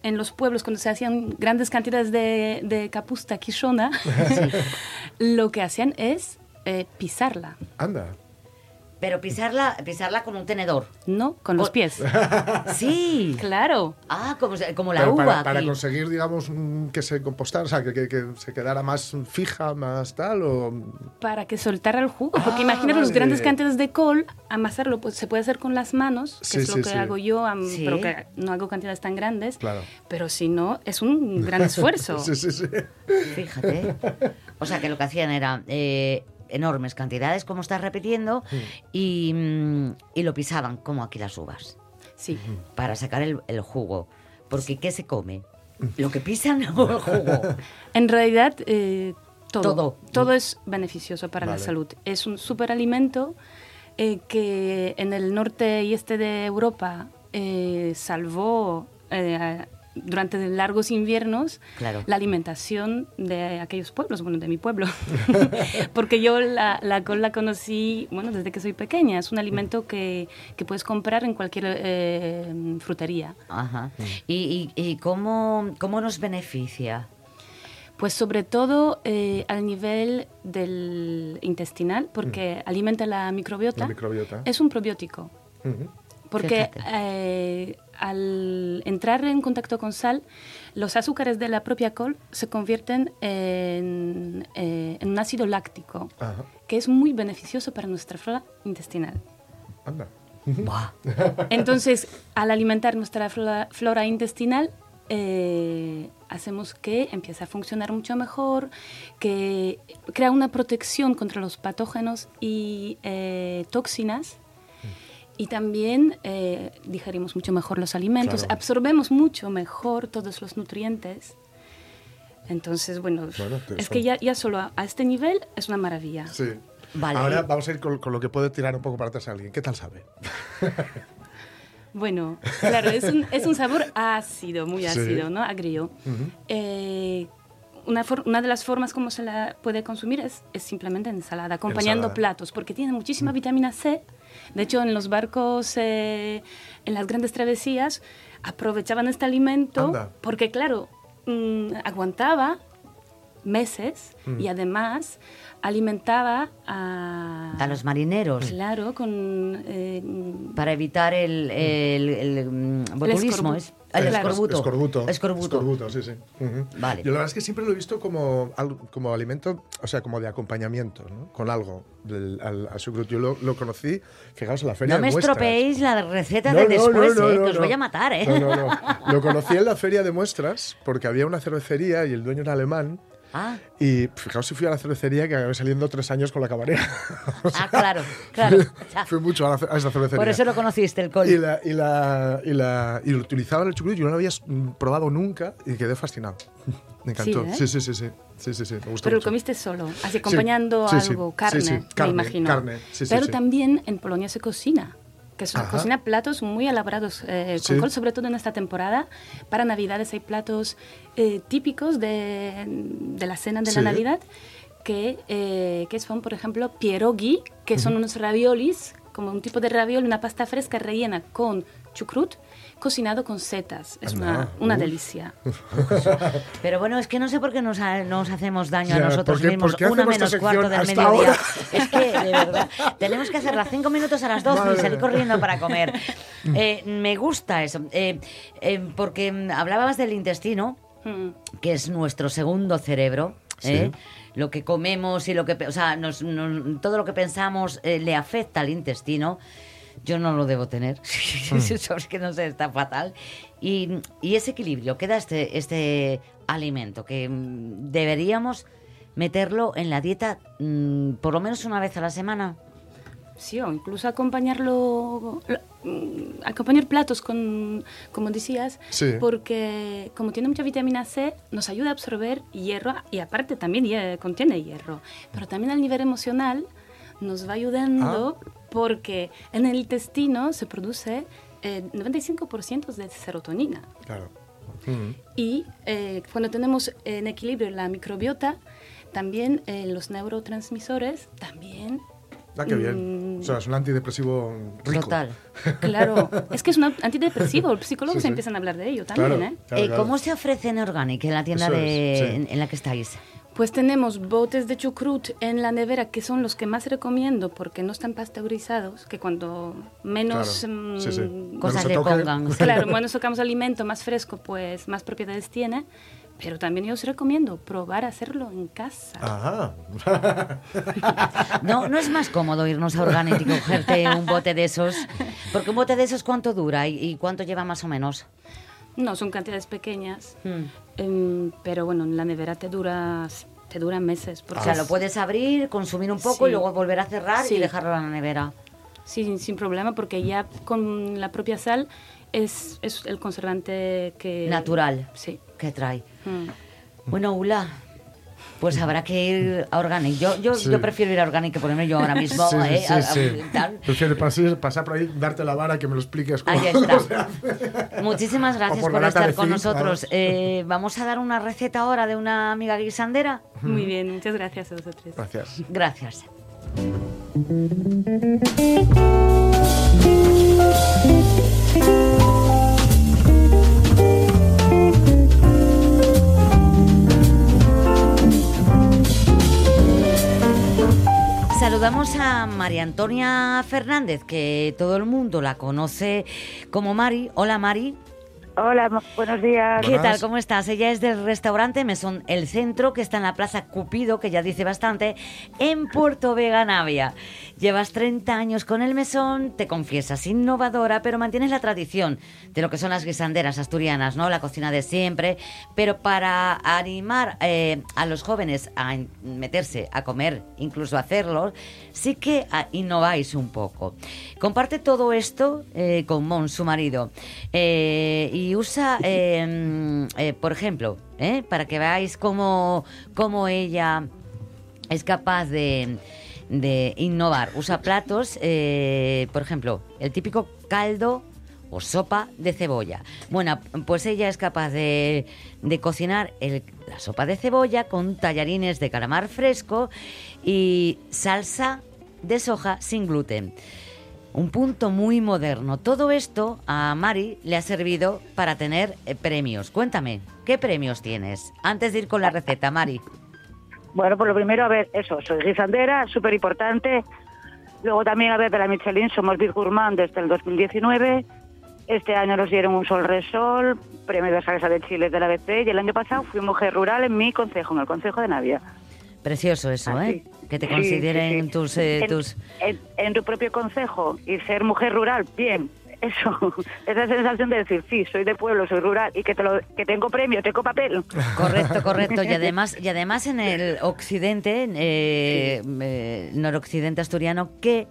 en los pueblos cuando se hacían grandes cantidades de, de kapusta kiszona, lo que hacían es eh, pisarla, Anda. Pero pisarla, pisarla con un tenedor. ¿no? Con los O- pies. Sí. claro. Ah, como, como la Pero uva. para, conseguir, digamos, que se compostara, o sea, que, que- que se quedara más fija, más tal, o... Para que soltara el jugo. Porque Ah, imagínate los vale. grandes cantidades de col, amasarlo pues, se puede hacer con las manos, que Sí, es lo sí, que sí. hago yo, am- Sí. pero que no hago cantidades tan grandes. Claro. Pero si no, es un gran esfuerzo. Sí, sí, sí. Fíjate. O sea, que lo que hacían era eh, enormes cantidades, como estás repitiendo, y, mm, y lo pisaban, como aquí las uvas, Sí. para sacar el, el jugo. Porque ¿qué se come? ¿Lo que pisan o el jugo? En realidad, eh, todo, Todo. todo. es beneficioso para Vale. la salud. Es un superalimento eh, que en el norte y este de Europa eh, salvó eh, durante largos inviernos Claro. la alimentación de aquellos pueblos, bueno, de mi pueblo. Porque yo la, la col la conocí, bueno, desde que soy pequeña. Es un alimento que, que puedes comprar en cualquier eh, frutería. Ajá. ¿Y, y, y cómo, cómo nos beneficia? Pues sobre todo eh, al nivel del intestinal, porque alimenta la microbiota. La microbiota. Es un probiótico, Ujú. Porque eh, al entrar en contacto con sal, los azúcares de la propia col se convierten en, eh, en un ácido láctico, Ajá. que es muy beneficioso para nuestra flora intestinal. Anda. Buah. Entonces, al alimentar nuestra flora, flora intestinal, eh, hacemos que empiece a funcionar mucho mejor, que crea una protección contra los patógenos y eh, toxinas. Y también eh, digerimos mucho mejor los alimentos, Claro. absorbemos mucho mejor todos los nutrientes. Entonces, bueno, Bueno, es son- que ya, ya solo a, a este nivel es una maravilla. Sí. Vale. Ahora vamos a ir con, con lo que puede tirar un poco para atrás a alguien. ¿Qué tal sabe? Bueno, claro, es un, es un sabor ácido, muy Sí. ácido, ¿no? Agrio. Ujú. Eh, una, for- una de las formas como se la puede consumir es, es simplemente ensalada, acompañando Ensalada. platos, porque tiene muchísima vitamina C. De hecho, en los barcos, eh, en las grandes travesías, aprovechaban este alimento Anda. porque, claro, mm, aguantaba meses Mm. y además alimentaba a... A los marineros. Claro, con... eh, Para evitar el, el, el, mm, botulismo. es- el Claro. escorbuto. Escorbuto. Escorbuto. Escorbuto, sí, sí. Ujú. Vale. Yo la verdad es que siempre lo he visto como, como alimento, o sea, como de acompañamiento, ¿no? Con algo del, al, al chucrut. Yo lo, lo conocí, fijaos, en la feria No me de muestras. estropeéis la receta No, de no, después, no, no, eh, no, que os no. voy a matar, ¿eh? No, no, no. Lo conocí en la feria de muestras porque había una cervecería y el dueño era alemán. Ah, Y fijaos si fui a la cervecería que acabé saliendo tres años con la camarera. ah, claro, claro. Ya. Fui mucho a, la a esa cervecería. Por eso lo conociste, el col. Y, la, y, la, y, la, y lo utilizaban el chucrut, yo no lo había mm, probado nunca y quedé fascinado. Me encantó. ¿eh? Sí, sí, sí, sí. Sí, sí, sí, me gustó Pero lo mucho. comiste solo, así acompañando sí, sí, algo, sí, carne, sí, me carne, imagino. carne, sí, sí, Pero sí. también en Polonia se cocina, que Ajá. cocina platos muy elaborados eh, con Sí. col, sobre todo en esta temporada. Para Navidades hay platos eh, típicos de, de la cena de Sí. la Navidad, que, eh, que son, por ejemplo, pierogi, que son unos raviolis, como un tipo de ravioli, una pasta fresca rellena con chucrut, cocinado con setas. Es una, Anda, una uf. delicia. Pero bueno, es que no sé por qué nos, ha- nos hacemos daño a Ya, nosotros ¿por qué- mismos. por qué Una menos cuarto del mediodía. ahora? Es que, de verdad, tenemos que hacerla cinco minutos a las 12 y Madre salir mía. corriendo para comer. Eh, me gusta eso, eh, eh, porque mm, hablabas del intestino, que es nuestro segundo cerebro. Sí. ¿eh? Lo que comemos y lo que... O sea, nos- nos- todo lo que pensamos eh, le afecta al intestino. Yo no lo debo tener. Sabes que no sé, está fatal. Y, y ese equilibrio que da este, este alimento, que mm, deberíamos meterlo en la dieta mm, por lo menos una vez a la semana. Sí, o incluso acompañarlo, lo- mm, acompañar platos con, como decías, Sí. porque como tiene mucha vitamina C, nos ayuda a absorber hierro y aparte también eh, contiene hierro, pero también al nivel emocional nos va ayudando porque en el intestino se produce eh, 95% de serotonina. Claro. Y eh, cuando tenemos en equilibrio la microbiota, también eh, los neurotransmisores también Ah, qué bien. Mm. O sea, es un antidepresivo rico. Total. Claro, es que es un antidepresivo. Los psicólogos Sí, sí. empiezan a hablar de ello también, Claro, ¿eh? claro, Eh, claro. ¿Cómo se ofrece en Organic en la tienda de, es, sí. en, en la que estáis? Pues tenemos botes de chucrut en la nevera que son los que más recomiendo porque no están pasteurizados, que cuando menos Claro, mm, sí, sí. Cosas le pongan. Claro, menos tocamos alimento más fresco, pues más propiedades tiene. Pero también yo os recomiendo probar a hacerlo en casa. Ajá. No, no es más cómodo irnos a Organic y cogerte un bote de esos. Porque un bote de esos, ¿cuánto dura y, y cuánto lleva más o menos? No, son cantidades pequeñas, Hmm. em, pero bueno, en la nevera te dura, te dura meses. O Porque sea, es- lo puedes abrir, consumir un poco y luego volver a cerrar y dejarlo en la nevera. Sí, sin problema, porque ya con la propia sal es, es el conservante que... Natural. Sí. que trae. Mm. Bueno, Ula, pues habrá que ir a Organic. Yo, yo, Sí. yo prefiero ir a Organic que ponerme yo ahora mismo. Sí, ¿eh? sí, a- a- tal. Prefiero pasar, pasar por ahí, darte la vara, que me lo expliques cómo, Ahí está. Muchísimas gracias por, estar con nosotros. vamos. Eh, vamos a dar una receta ahora de una amiga guisandera. Muy bien, muchas gracias a vosotros. Gracias. Gracias. Saludamos a María Antonia Fernández, que todo el mundo la conoce como Mari. Hola Mari. Hola, buenos días. ¿Qué tal? ¿Cómo estás? Ella es del restaurante Mesón El Centro, que está en la Plaza Cupido, que ya dice bastante, en Puerto Vega, Navia. Llevas 30 años con el mesón, te confiesas innovadora, pero mantienes la tradición de lo que son las guisanderas asturianas, ¿no? La cocina de siempre, pero para animar eh, a los jóvenes a meterse a comer, incluso a hacerlo, sí que ah, innováis un poco. Comparte todo esto eh, con Mon, su marido, eh, y usa, mm, eh, por ejemplo, eh, para que veáis cómo, cómo ella es capaz de, de innovar. Usa platos, eh, por ejemplo, el típico caldo o sopa de cebolla. Bueno, pues ella es capaz de, de cocinar el- la sopa de cebolla con tallarines de calamar fresco y salsa de soja sin gluten. Un punto muy moderno. Todo esto a Mari le ha servido para tener eh, premios. Cuéntame, ¿qué premios tienes? Antes de ir con la receta, Mari. Bueno, pues lo primero, a ver, eso, soy guisandera, súper importante. Luego también, a ver, de la Michelin somos Big Gourmand desde el 2019. Este año nos dieron un Sol Resol, premio de salsa de Chile de la ABC. Y el año pasado fui mujer rural en mi concejo, en el concejo de Navia. Precioso eso, Ah, ¿eh? Que te Sí, consideren sí, sí. tus... eh, En- tus... En, en tu propio concejo y ser mujer rural, bien. Eso, esa sensación de decir, sí, soy de pueblo, soy rural y que, te lo, que tengo premio, tengo papel. Correcto, correcto. Y además, y además en el occidente, eh, eh, noroccidente asturiano, que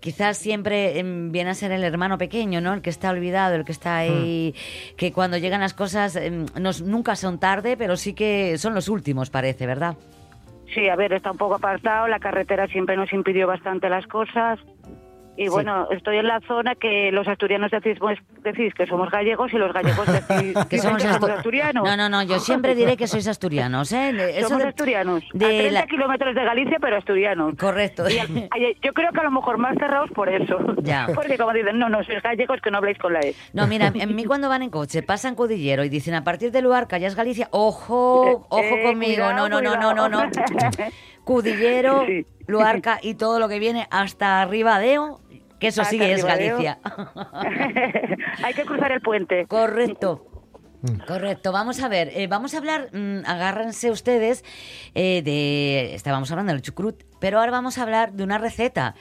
quizás siempre em, viene a ser el hermano pequeño, ¿no? El que está olvidado, el que está ahí, que cuando llegan las cosas em, nos, nunca son tarde, pero sí que son los últimos, parece, ¿verdad? Sí, a ver, está un poco apartado, la carretera siempre nos impidió bastante las cosas. Y Sí. bueno, estoy en la zona que los asturianos decís, pues, decís que somos gallegos y los gallegos decís Que somos astu- asturianos. No, no, no, yo siempre diré que sois asturianos, ¿eh? Eso somos de- asturianos. de a 30 la- kilómetros de Galicia, pero asturianos. Correcto. Y al- ay, yo creo que a lo mejor más cerrados por eso. Ya. Porque como dicen, no, no, sois gallegos que no habláis con la E. No, mira, en mí cuando van en coche, pasan Codillero y dicen a partir de Luarca ya es Galicia, ojo, ojo Eh, conmigo, no, no, no, no, no, no. Cudillero, Sí. Luarca y todo lo que viene hasta Ribadeo, que eso sí Hasta es. Galicia. Hay que cruzar el puente. Correcto. Correcto, vamos a ver, eh, vamos a hablar, mm, agárrense ustedes, eh, de, estábamos hablando del chucrut, pero ahora vamos a hablar de una receta,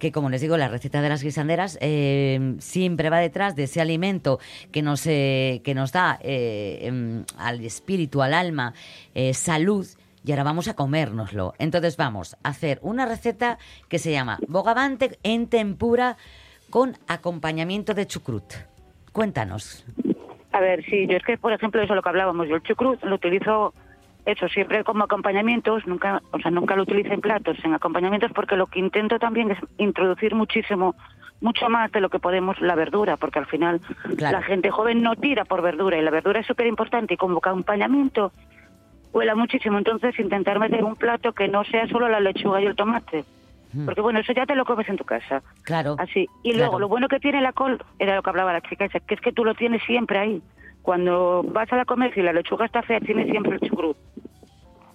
que como les digo, la receta de las guisanderas eh, siempre va detrás de ese alimento que nos, eh, que nos da eh, em, al espíritu, al alma, eh, salud, y ahora vamos a comérnoslo. Entonces vamos a hacer una receta que se llama bogavante en tempura con acompañamiento de chucrut. Cuéntanos. A ver, sí, yo es que, por ejemplo, eso es lo que hablábamos, yo el chucrut lo utilizo, eso, siempre como acompañamientos, nunca, o sea, nunca lo utilizo en platos, en acompañamientos, porque lo que intento también es introducir muchísimo, mucho más de lo que podemos la verdura, porque al final Claro. la gente joven no tira por verdura, y la verdura es súper importante, y como acompañamiento huela muchísimo, entonces intentar meter un plato que no sea solo la lechuga y el tomate, Mm. porque bueno, eso ya te lo comes en tu casa. Claro. Así. Y Claro. luego, lo bueno que tiene la col, era lo que hablaba la chica esa, que es que tú lo tienes siempre ahí. Cuando vas a la comer, si la lechuga está fea, tienes siempre el chucrut.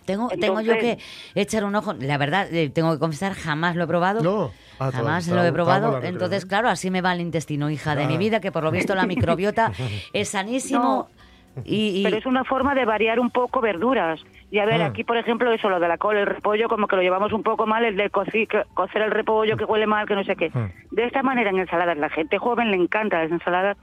Tengo, tengo yo que echar un ojo. La verdad, eh, tengo que confesar, jamás lo he probado. No. Ah, Jamás está- lo he probado. Entonces, creo, ¿eh? claro, así me va el intestino, hija de mi vida, que por lo visto la microbiota es sanísimo. Y, y- Pero es una forma de variar un poco verduras. Y a ver, Ah. aquí, por ejemplo, eso, lo de la col, el repollo, como que lo llevamos un poco mal, el de coci- cocer el repollo que huele mal, que no sé qué. Ah. De esta manera, en ensaladas, la gente joven le encanta las ensaladas.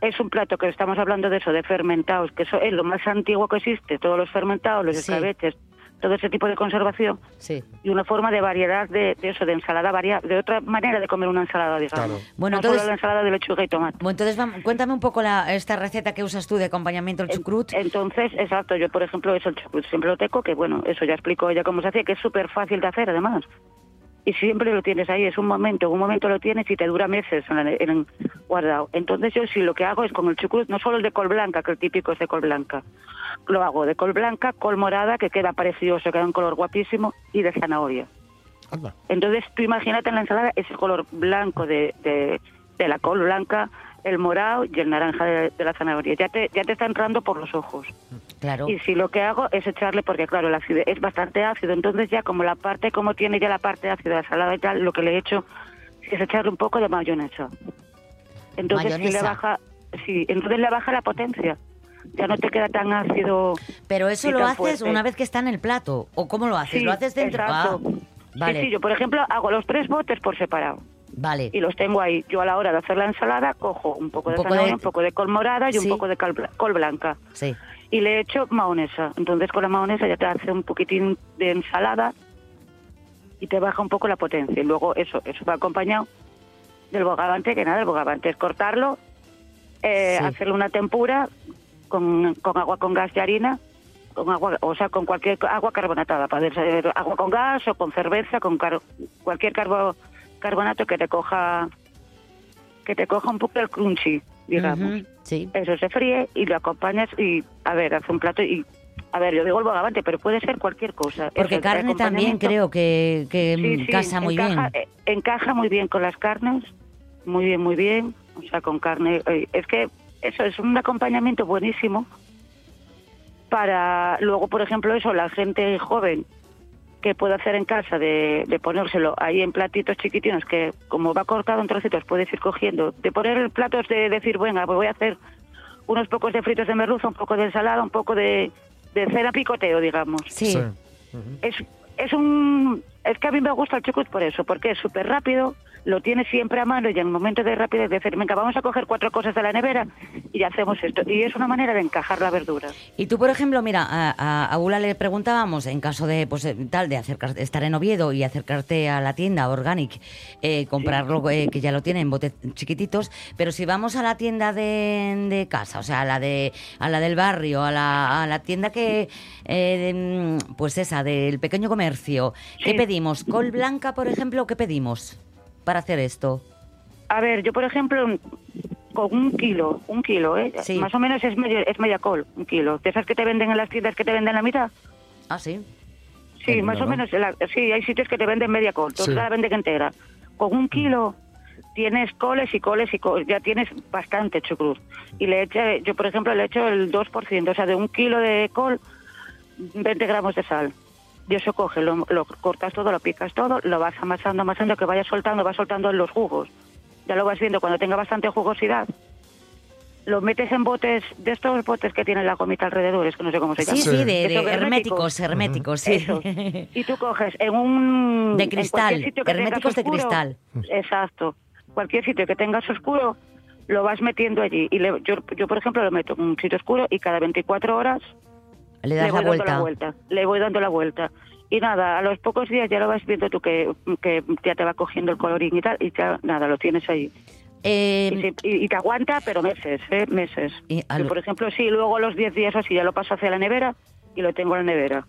Es un plato que estamos hablando de eso, de fermentados, que eso es lo más antiguo que existe, todos los fermentados, los Sí. escabeches, todo ese tipo de conservación. sí. y una forma de variedad de, de eso, de ensalada variada, de otra manera de comer una ensalada, digamos. Claro. Bueno, no entonces- solo la ensalada de lechuga y tomate. Bueno, entonces cuéntame un poco la, esta receta que usas tú de acompañamiento al chucrut. Entonces, exacto, yo por ejemplo eso el chucrut siempre lo teco, que bueno, eso ya explicó ella cómo se hacía, que es súper fácil de hacer además. Y siempre lo tienes ahí, es un momento, un momento lo tienes y te dura meses en, en- guardado. Entonces yo sí lo que hago es con el chucrut, no solo el de col blanca, que el típico es de col blanca, lo hago de col blanca, col morada, que queda precioso, queda un color guapísimo, y de zanahoria. Anda. Entonces, tú imagínate en la ensalada ese color blanco de, de, de la col blanca, el morado y el naranja de, de la zanahoria. Ya te, ya te está entrando por los ojos. Claro. Y si lo que hago es echarle, porque claro, el ácido es bastante ácido, entonces ya como la parte, como tiene ya la parte ácida de la ensalada y tal, lo que le he hecho es echarle un poco de mayonesa. Entonces sí le baja, sí, entonces le baja la potencia. Ya no te queda tan ácido. Pero eso lo haces fuerte. una vez que está en el plato. ¿O cómo lo haces? Sí, ¿Lo haces dentro? exacto. Ah, vale. Sí, sí, yo por ejemplo hago los tres botes por separado. Vale. y los tengo ahí. Yo a la hora de hacer la ensalada cojo un poco Un de poco zanahoria, de- un poco de col morada y Sí. un poco de col blanca. Sí. Y le echo mahonesa. Entonces con la mahonesa ya te hace un poquitín de ensalada y te baja un poco la potencia. Y luego eso, eso va acompañado del bogavante, que nada, el bogavante es cortarlo, eh, Sí. hacerle una tempura con, con agua con gas y harina, con agua, o sea, con cualquier agua carbonatada, puede ser agua con gas o con cerveza, con car- cualquier carbo, carbonato que te coja que te coja un poco el crunchy, digamos. Sí. Eso se fríe y lo acompañas y, a ver, hace un plato y, a ver, yo digo el bogavante, pero puede ser cualquier cosa. Porque Eso, carne también creo que, que Sí, sí, casa muy encaja, bien. eh, Encaja muy bien con las carnes, muy bien, muy bien. O sea, con carne. eh, Es que eso es un acompañamiento buenísimo para luego, por ejemplo, eso, la gente joven que puede hacer en casa de, de ponérselo ahí en platitos chiquitinos que como va cortado en trocitos puedes ir cogiendo, de poner platos de decir, venga, pues voy a hacer unos pocos de fritos de merluza, un poco de ensalada, un poco de, de cena picoteo, digamos. Sí. Es, es un es que a mí me gusta el chucrut por eso, porque es súper rápido, lo tienes siempre a mano y en momentos de rapidez decir, venga, vamos a coger cuatro cosas de la nevera y hacemos esto. Y es una manera de encajar la verdura. Y tú, por ejemplo, mira, a, a, le preguntábamos, en caso de, pues, eh, tal, de acercar, estar en Oviedo y acercarte a la tienda Organic, eh, comprarlo, eh, que ya lo tienen, botes chiquititos, pero si vamos a la tienda de, de casa, o sea, a la, de, a la del barrio, a la, a la tienda que, eh, mm, pues esa, del pequeño comercio, ¿qué pedimos? ¿Col blanca, por ejemplo, o qué pedimos para hacer esto? A ver, yo por ejemplo, con un kilo, un kilo, ¿eh? más o menos es, medio, es media col, un kilo. De esas que te venden en las tiendas que te venden la mitad. Ah, sí. Sí, más o ¿no? menos, la- sí, hay sitios que te venden media col, tú Sí. la venden entera. Con un kilo tienes coles y coles y coles, ya tienes bastante chucrut. Y le eché, yo por ejemplo le echo el 2%, o sea, de un kilo de col, 20 gramos de sal. Y eso coge, lo, lo cortas todo, lo picas todo, lo vas amasando, amasando, que vaya soltando, va soltando los jugos. Ya lo vas viendo cuando tenga bastante jugosidad. Lo metes en botes, de estos botes que tienen la gomita alrededor, es que no sé cómo se Sí, llama. sí, de, Esos de herméticos, herméticos, sí. Eso. Y tú coges en un... De en cristal, sitio que herméticos de cristal. Exacto. Cualquier sitio que tengas oscuro, lo vas metiendo allí. Y le- yo, yo, por ejemplo, lo meto en un sitio oscuro y cada 24 horas Le das voy la dando vuelta. la vuelta. Le voy dando la vuelta. Y nada, a los pocos días ya lo vas viendo tú que, que ya te va cogiendo el colorín y tal, y ya nada, lo tienes ahí. Eh, y, se- y- y te aguanta, pero meses, ¿eh? Meses. Yo, por ejemplo, sí, luego los 10 días o así ya lo paso hacia la nevera y lo tengo en la nevera.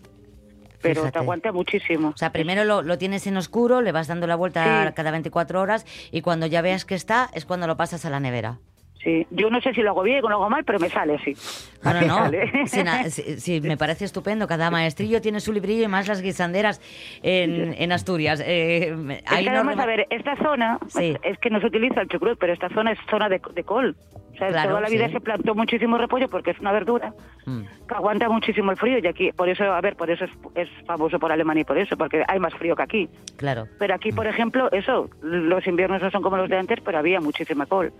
Pero Fíjate. te aguanta muchísimo. O sea, primero lo, lo tienes en oscuro, le vas dando la vuelta Sí. cada 24 horas y cuando ya veas que está es cuando lo pasas a la nevera. Sí, yo no sé si lo hago bien o lo hago mal, pero me sale así. Bueno, no, sale. sí, sí, me parece estupendo. Cada maestrillo tiene su librillo y más las guisanderas en, en Asturias. Eh, Es hay que además, norma- a ver, esta zona, Sí. es que no se utiliza el chucrut, pero esta zona es zona de, de col. O sea, Claro, toda la vida se plantó muchísimo repollo porque es una verdura Mm. que aguanta muchísimo el frío y aquí, por eso, a ver, por eso es, es famoso por Alemania y por eso, porque hay más frío que aquí. Claro. Pero aquí, por ejemplo, eso, los inviernos no son como los de antes, pero había muchísima col.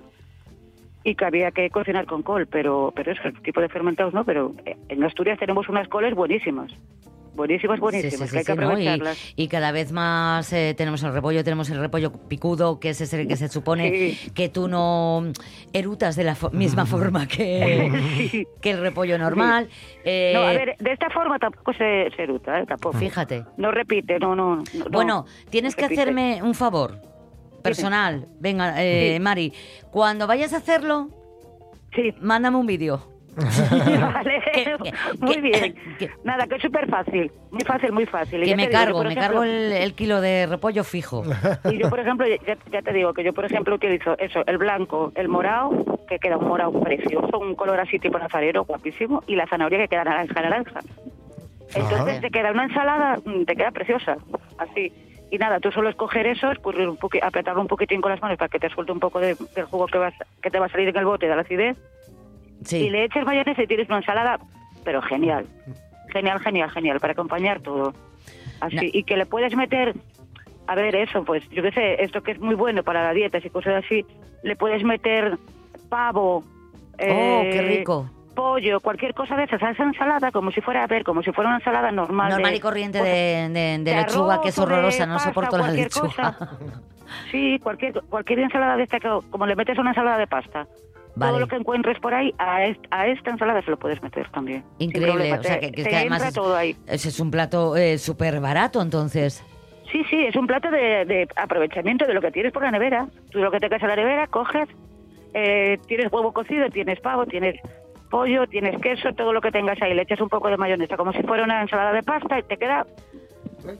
Y que había que cocinar con col, pero, pero eso, el tipo de fermentados no, pero eh, en Asturias tenemos unas coles buenísimas. Buenísimas, buenísimas, sí, que hay sí, que sí, ¿no? Y- aprovecharlas. Y, cada vez más eh, tenemos el repollo, tenemos el repollo picudo, que es ese que se supone que tú no erutas de la fo- misma forma que, que el repollo normal. Eh, No, a ver, de esta forma tampoco se, se eruta, ¿eh? Tampoco. Fíjate. No repite, no, no. no, Bueno, no tienes que repite. hacerme un favor personal. Venga, eh, Sí. Mari, cuando vayas a hacerlo, mándame un vídeo. Vale, muy bien. Nada, que es súper fácil, muy fácil, muy fácil. Y Que me digo, cargo, me ejemplo- cargo el, el kilo de repollo fijo. Y yo, por ejemplo, ya, ya te digo que yo, por ejemplo, utilizo eso, el blanco, el morado, que queda un morado precioso, un color así tipo nazarero, guapísimo, y la zanahoria que queda naranja, naranja. Entonces Ajá. te queda una ensalada, mm, te queda preciosa, así. Y nada, tú solo escoger eso, escurrir un poqui- apretarlo un poquitín con las manos para que te suelte un poco de- del jugo que, vas, que te va a salir en el bote de la acidez. Y le eches mayonesa y tienes una ensalada, pero genial. Genial, genial, genial, para acompañar todo. Así. Y que le puedes meter, a ver, eso, pues, yo qué sé, esto que es muy bueno para la dieta y cosas así, le puedes meter pavo. Oh, qué eh, rico. Pollo, cualquier cosa de esas, a esa ensalada, como si fuera, a ver, como si fuera una ensalada normal. Normal de- y corriente de, de- de lechuga, arroz que es horrorosa, no pasta, soporto la lechuga. Sí, cualquier, cualquier ensalada de esta, que, como le metes una ensalada de pasta. Vale. Todo lo que encuentres por ahí, a, est- a esta ensalada se lo puedes meter también. Increíble, o sea, Te- que, que te que además entra es, todo ahí. ese es un plato eh, súper barato, entonces. Sí, sí, es un plato de, de aprovechamiento de lo que tienes por la nevera. Tú lo que tengas en la nevera, coges, eh, tienes huevo cocido, tienes pavo, tienes pollo, tienes queso, todo lo que tengas ahí. Le echas un poco de mayonesa, como si fuera una ensalada de pasta y te queda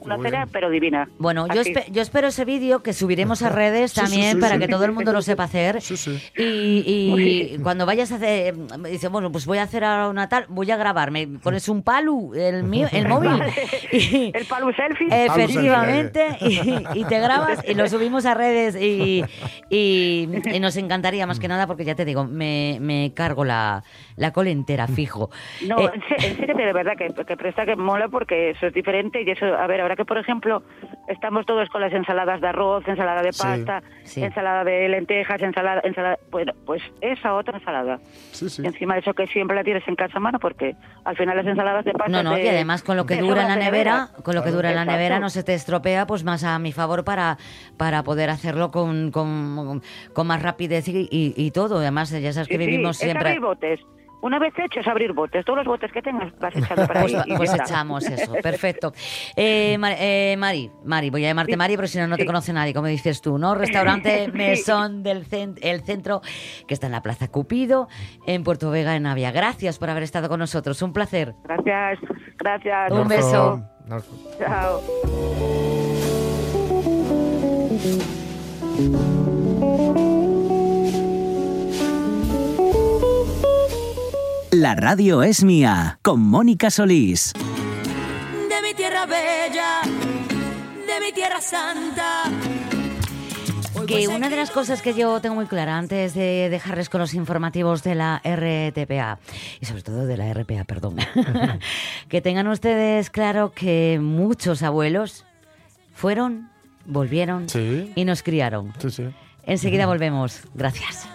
Una bien. pero divina. Bueno, yo, espe- yo espero ese vídeo que subiremos a redes Sí, sí, también sí, para sí. que todo el mundo lo sepa hacer. Sí, sí. Y, y cuando vayas a hacer, dice, bueno, pues voy a hacer ahora una tal, voy a grabarme. Pones un palu, el mío, el móvil. Y- El palo selfie. Efectivamente, y, y te grabas y lo subimos a redes y, y- y nos encantaría más que nada porque ya te digo, me, me cargo la, la col entera, fijo. No, Eh, en se- en serio, pero de verdad que, que presta que mola porque eso es diferente y eso, a ver, ahora que por ejemplo estamos todos con las ensaladas de arroz, ensalada de pasta, sí. ensalada de lentejas, ensalada, ensalada, bueno, pues esa otra ensalada. Sí, sí. Y encima de eso que siempre la tienes en casa a mano porque al final las ensaladas de pasta No, no, y además con lo que dura en la nevera, con lo que dura en la nevera no se te estropea, pues más a mi favor para, para poder hacerlo con, con, con más rapidez y, y- y todo. Además, ya sabes que vivimos siempre... botes. Una vez hecho es abrir botes. Todos los botes que tengas vas echando para Pues, ahí. y ya pues echamos eso, perfecto. Eh, Mar- eh, Mari, Mari, voy a llamarte Sí, Mari, pero si no, no te conoce nadie, como dices tú, ¿no? Restaurante Sí. Mesón del cen- el centro, que está en la Plaza Cupido, en Puerto Vega, en Navia. Gracias por haber estado con nosotros, un placer. Gracias, gracias. Un beso. Chao. La radio es mía, con Mónica Solís. de mi tierra bella, de mi tierra santa. Que una de las cosas que yo tengo muy clara antes de dejarles con los informativos de la RTPA y sobre todo de la RPA, perdón, que tengan ustedes claro que muchos abuelos fueron, volvieron Sí. y nos criaron. Sí, sí. Enseguida volvemos. Gracias.